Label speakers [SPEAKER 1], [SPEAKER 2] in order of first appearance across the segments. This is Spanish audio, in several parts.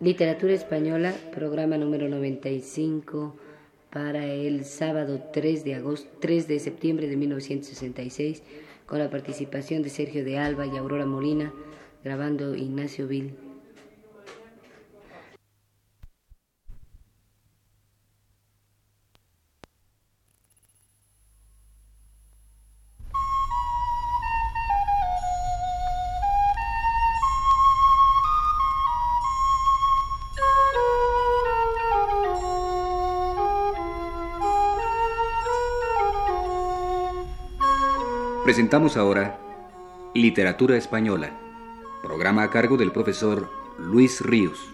[SPEAKER 1] Literatura Española, programa número 95 para el sábado 3 de agosto, 3 de septiembre de 1966, con la participación de Sergio de Alba y Aurora Molina, grabando Ignacio Vil.
[SPEAKER 2] Presentamos ahora Literatura Española, programa a cargo del profesor Luis Ríos.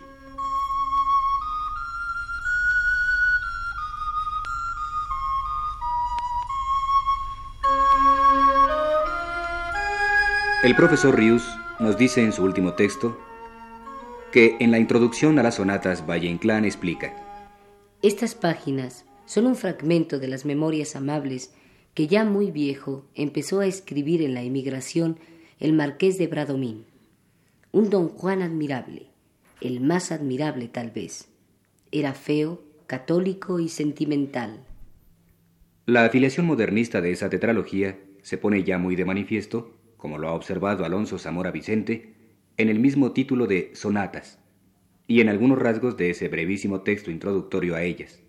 [SPEAKER 2] El profesor Ríos nos dice en su último texto que en la introducción a las sonatas Valle Inclán explica
[SPEAKER 1] Estas páginas son un fragmento de las memorias amables que ya muy viejo empezó a escribir en la emigración el marqués de Bradomín, un don Juan admirable, el más admirable tal vez. Era feo, católico y sentimental.
[SPEAKER 2] La afiliación modernista de esa tetralogía se pone ya muy de manifiesto, como lo ha observado Alonso Zamora Vicente, en el mismo título de Sonatas, y en algunos rasgos de ese brevísimo texto introductorio a ellas.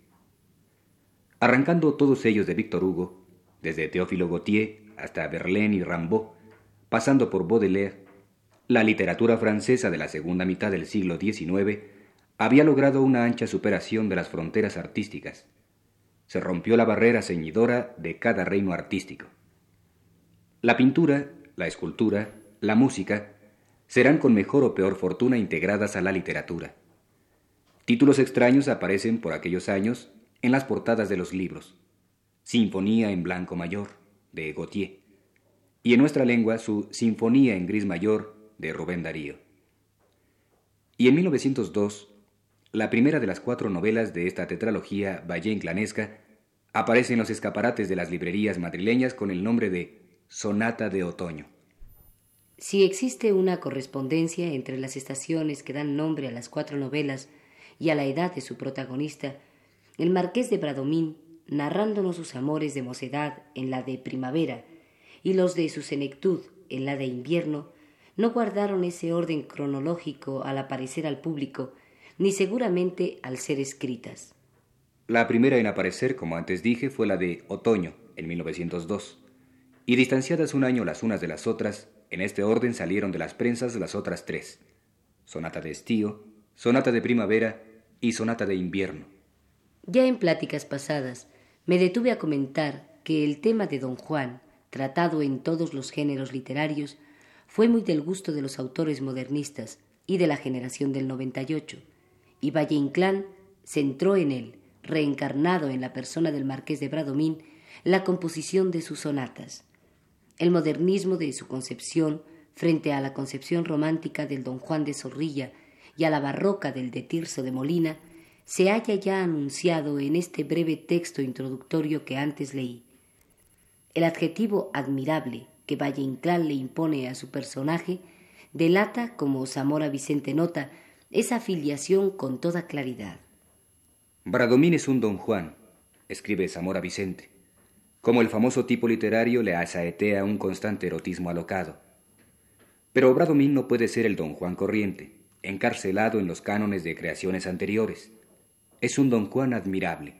[SPEAKER 2] Arrancando todos ellos de Víctor Hugo, desde Théophile Gautier hasta Verlaine y Rimbaud, pasando por Baudelaire, la literatura francesa de la segunda mitad del siglo XIX había logrado una ancha superación de las fronteras artísticas. Se rompió la barrera ceñidora de cada reino artístico. La pintura, la escultura, la música serán con mejor o peor fortuna integradas a la literatura. Títulos extraños aparecen por aquellos años en las portadas de los libros. Sinfonía en Blanco Mayor, de Gautier, y en nuestra lengua su Sinfonía en Gris Mayor, de Rubén Darío. Y en 1902, la primera de las cuatro novelas de esta tetralogía valle-inclanesca aparece en los escaparates de las librerías madrileñas con el nombre de Sonata de Otoño.
[SPEAKER 1] Si existe una correspondencia entre las estaciones que dan nombre a las cuatro novelas y a la edad de su protagonista, el marqués de Bradomín narrándonos sus amores de mocedad en la de primavera y los de su senectud en la de invierno, no guardaron ese orden cronológico al aparecer al público, ni seguramente al ser escritas.
[SPEAKER 2] La primera en aparecer, como antes dije, fue la de Otoño, en 1902, y distanciadas un año las unas de las otras, en este orden salieron de las prensas las otras tres, Sonata de Estío, Sonata de Primavera y Sonata de Invierno.
[SPEAKER 1] Ya en pláticas pasadas me detuve a comentar que el tema de Don Juan, tratado en todos los géneros literarios, fue muy del gusto de los autores modernistas y de la generación del 98, y Valle Inclán centró en él, reencarnado en la persona del marqués de Bradomín, la composición de sus sonatas. El modernismo de su concepción frente a la concepción romántica del Don Juan de Zorrilla y a la barroca del de Tirso de Molina se haya ya anunciado en este breve texto introductorio que antes leí. El adjetivo admirable que Valle Inclán le impone a su personaje delata, como Zamora Vicente nota, esa afiliación con toda claridad.
[SPEAKER 2] Bradomín es un don Juan, escribe Zamora Vicente, como el famoso tipo literario le asaetea un constante erotismo alocado. Pero Bradomín no puede ser el don Juan corriente, encarcelado en los cánones de creaciones anteriores es un don Juan admirable.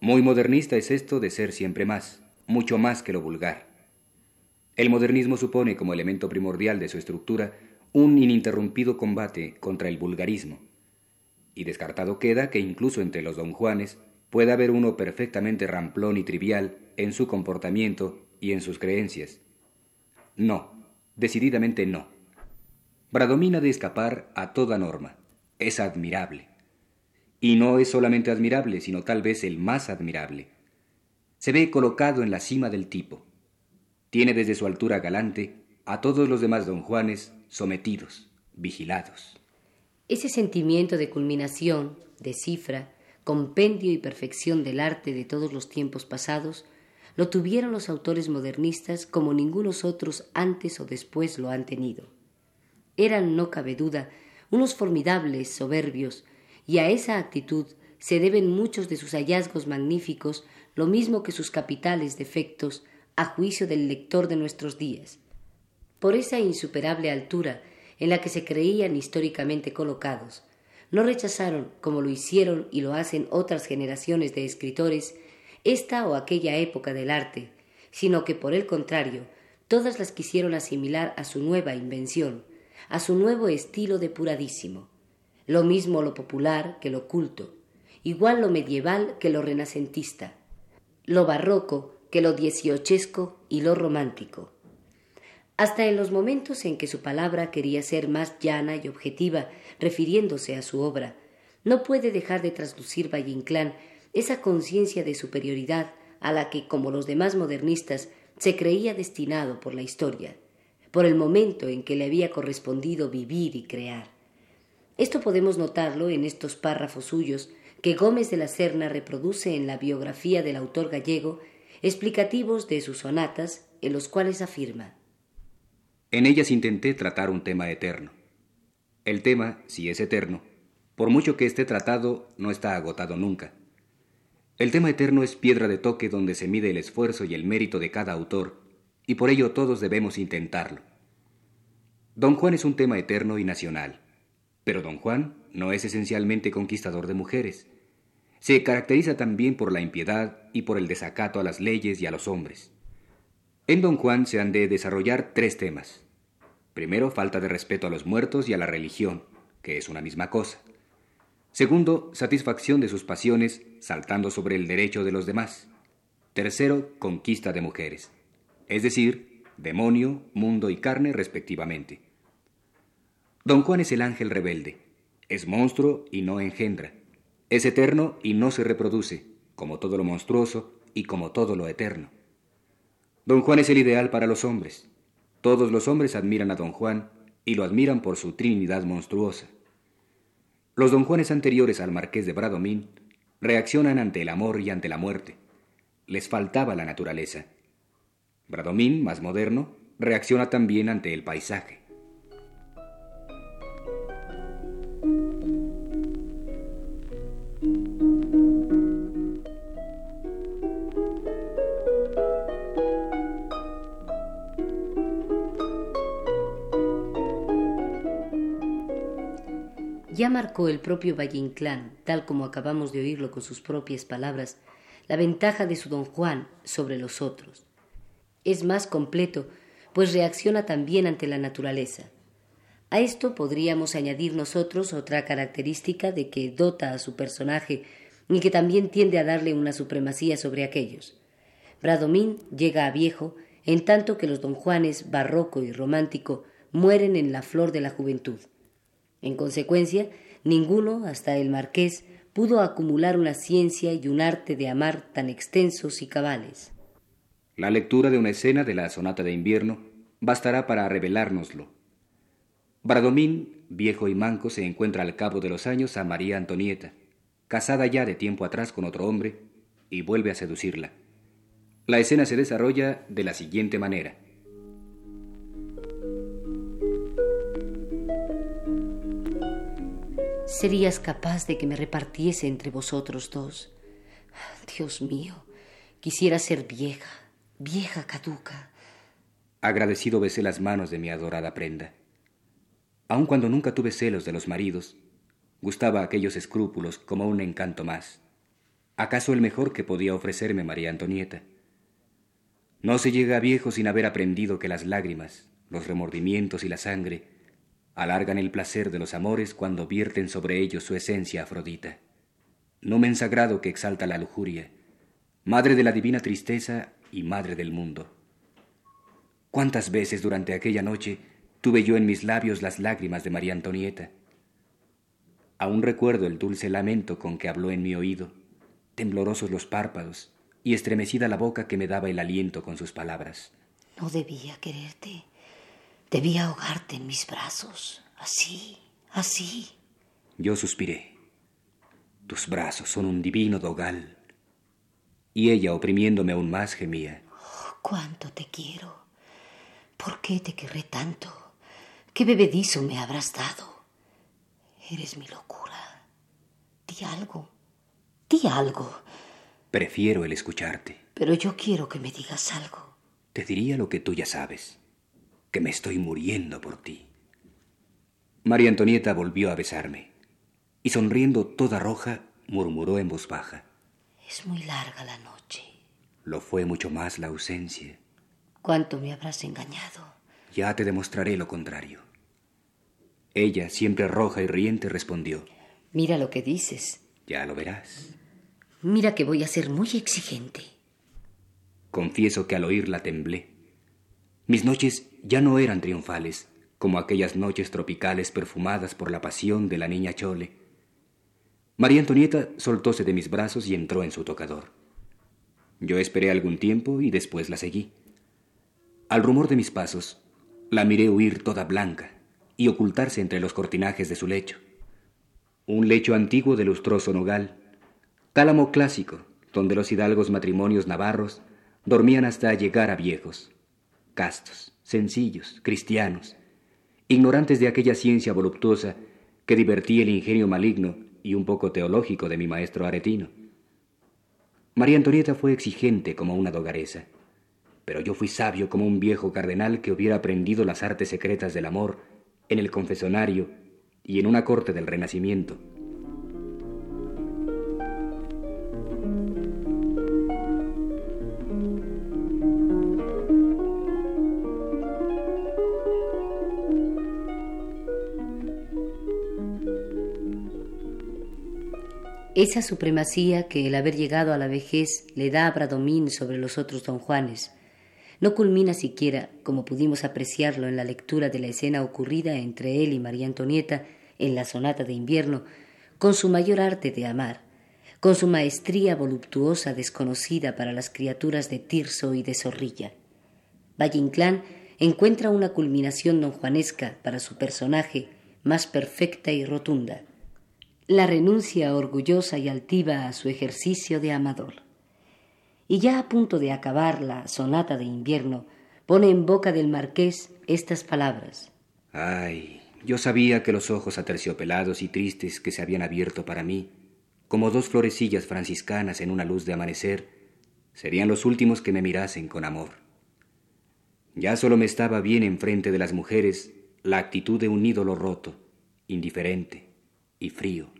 [SPEAKER 2] Muy modernista es esto de ser siempre más, mucho más que lo vulgar. El modernismo supone como elemento primordial de su estructura un ininterrumpido combate contra el vulgarismo. Y descartado queda que incluso entre los don Juanes pueda haber uno perfectamente ramplón y trivial en su comportamiento y en sus creencias. No, decididamente no. Bradomina de escapar a toda norma. Es admirable. Y no es solamente admirable, sino tal vez el más admirable. Se ve colocado en la cima del tipo. Tiene desde su altura galante a todos los demás don Juanes sometidos, vigilados.
[SPEAKER 1] Ese sentimiento de culminación, de cifra, compendio y perfección del arte de todos los tiempos pasados, lo tuvieron los autores modernistas como ningunos otros antes o después lo han tenido. Eran, no cabe duda, unos formidables soberbios, y a esa actitud se deben muchos de sus hallazgos magníficos, lo mismo que sus capitales defectos, a juicio del lector de nuestros días. Por esa insuperable altura en la que se creían históricamente colocados, no rechazaron, como lo hicieron y lo hacen otras generaciones de escritores, esta o aquella época del arte, sino que por el contrario, todas las quisieron asimilar a su nueva invención, a su nuevo estilo depuradísimo. Lo mismo lo popular que lo culto, igual lo medieval que lo renacentista, lo barroco que lo dieciochesco y lo romántico. Hasta en los momentos en que su palabra quería ser más llana y objetiva, refiriéndose a su obra, no puede dejar de traslucir Valle Inclán esa conciencia de superioridad a la que, como los demás modernistas, se creía destinado por la historia, por el momento en que le había correspondido vivir y crear. Esto podemos notarlo en estos párrafos suyos que Gómez de la Serna reproduce en la biografía del autor gallego, explicativos de sus sonatas, en los cuales afirma
[SPEAKER 2] En ellas intenté tratar un tema eterno. El tema, si es eterno, por mucho que esté tratado, no está agotado nunca. El tema eterno es piedra de toque donde se mide el esfuerzo y el mérito de cada autor, y por ello todos debemos intentarlo. Don Juan es un tema eterno y nacional, pero Don Juan no es esencialmente conquistador de mujeres. Se caracteriza también por la impiedad y por el desacato a las leyes y a los hombres. En Don Juan se han de desarrollar tres temas. Primero, falta de respeto a los muertos y a la religión, que es una misma cosa. Segundo, satisfacción de sus pasiones saltando sobre el derecho de los demás. Tercero, conquista de mujeres, es decir, demonio, mundo y carne respectivamente. Don Juan es el ángel rebelde, es monstruo y no engendra, es eterno y no se reproduce, como todo lo monstruoso y como todo lo eterno. Don Juan es el ideal para los hombres. Todos los hombres admiran a Don Juan y lo admiran por su trinidad monstruosa. Los don Juanes anteriores al marqués de Bradomín reaccionan ante el amor y ante la muerte. Les faltaba la naturaleza. Bradomín, más moderno, reacciona también ante el paisaje.
[SPEAKER 1] Ya marcó el propio Valle Inclán, tal como acabamos de oírlo con sus propias palabras, la ventaja de su don Juan sobre los otros. Es más completo, pues reacciona también ante la naturaleza. A esto podríamos añadir nosotros otra característica de que dota a su personaje y que también tiende a darle una supremacía sobre aquellos. Bradomín llega a viejo, en tanto que los don Juanes barroco y romántico mueren en la flor de la juventud. En consecuencia, ninguno, hasta el marqués, pudo acumular una ciencia y un arte de amar tan extensos y cabales.
[SPEAKER 2] La lectura de una escena de la sonata de invierno bastará para revelárnoslo. Bradomín, viejo y manco, se encuentra al cabo de los años a María Antonieta, casada ya de tiempo atrás con otro hombre, y vuelve a seducirla. La escena se desarrolla de la siguiente manera.
[SPEAKER 1] Serías capaz de que me repartiese entre vosotros dos. Dios mío, quisiera ser vieja, vieja caduca.
[SPEAKER 2] Agradecido besé las manos de mi adorada prenda. Aun cuando nunca tuve celos de los maridos, gustaba aquellos escrúpulos como un encanto más. ¿Acaso el mejor que podía ofrecerme María Antonieta? No se llega viejo sin haber aprendido que las lágrimas, los remordimientos y la sangre alargan el placer de los amores cuando vierten sobre ellos su esencia afrodita. Numen sagrado que exalta la lujuria, madre de la divina tristeza y madre del mundo. ¿Cuántas veces durante aquella noche tuve yo en mis labios las lágrimas de María Antonieta? Aún recuerdo el dulce lamento con que habló en mi oído, temblorosos los párpados y estremecida la boca que me daba el aliento con sus palabras.
[SPEAKER 1] No debía quererte. Debía ahogarte en mis brazos, así, así.
[SPEAKER 2] Yo suspiré. Tus brazos son un divino dogal. Y ella, oprimiéndome aún más, gemía.
[SPEAKER 1] Oh, cuánto te quiero. ¿Por qué te querré tanto? ¿Qué bebedizo me habrás dado? Eres mi locura. Di algo. Di algo.
[SPEAKER 2] Prefiero el escucharte.
[SPEAKER 1] Pero yo quiero que me digas algo.
[SPEAKER 2] Te diría lo que tú ya sabes, que me estoy muriendo por ti. María Antonieta volvió a besarme y sonriendo toda roja murmuró en voz baja.
[SPEAKER 1] Es muy larga la noche.
[SPEAKER 2] Lo fue mucho más la ausencia.
[SPEAKER 1] ¿Cuánto me habrás engañado?
[SPEAKER 2] Ya te demostraré lo contrario. Ella, siempre roja y riente, respondió.
[SPEAKER 1] Mira lo que dices.
[SPEAKER 2] Ya lo verás.
[SPEAKER 1] Mira que voy a ser muy exigente.
[SPEAKER 2] Confieso que al oírla temblé. Mis noches ya no eran triunfales, como aquellas noches tropicales perfumadas por la pasión de la niña Chole. María Antonieta soltóse de mis brazos y entró en su tocador. Yo esperé algún tiempo y después la seguí. Al rumor de mis pasos, la miré huir toda blanca y ocultarse entre los cortinajes de su lecho. Un lecho antiguo de lustroso nogal, tálamo clásico, donde los hidalgos matrimonios navarros dormían hasta llegar a viejos, castos, sencillos, cristianos, ignorantes de aquella ciencia voluptuosa que divertía el ingenio maligno y un poco teológico de mi maestro aretino. María Antonieta fue exigente como una dogaresa, pero yo fui sabio como un viejo cardenal que hubiera aprendido las artes secretas del amor en el confesonario y en una corte del Renacimiento.
[SPEAKER 1] Esa supremacía que el haber llegado a la vejez le da a Bradomín sobre los otros don Juanes no culmina siquiera, como pudimos apreciarlo en la lectura de la escena ocurrida entre él y María Antonieta en la sonata de invierno, con su mayor arte de amar, con su maestría voluptuosa desconocida para las criaturas de Tirso y de Zorrilla. Valle Inclán encuentra una culminación donjuanesca para su personaje más perfecta y rotunda la renuncia orgullosa y altiva a su ejercicio de amador. Y ya a punto de acabar la sonata de invierno, pone en boca del marqués estas palabras.
[SPEAKER 2] Ay, yo sabía que los ojos aterciopelados y tristes que se habían abierto para mí, como dos florecillas franciscanas en una luz de amanecer, serían los últimos que me mirasen con amor. Ya solo me estaba bien enfrente de las mujeres la actitud de un ídolo roto, indiferente y frío.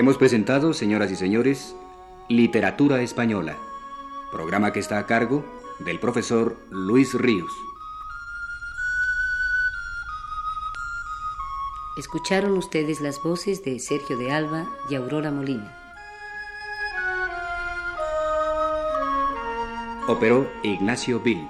[SPEAKER 2] Hemos presentado, señoras y señores, Literatura Española, programa que está a cargo del profesor Luis Ríos.
[SPEAKER 1] Escucharon ustedes las voces de Sergio de Alba y Aurora Molina.
[SPEAKER 2] Operó Ignacio Bill.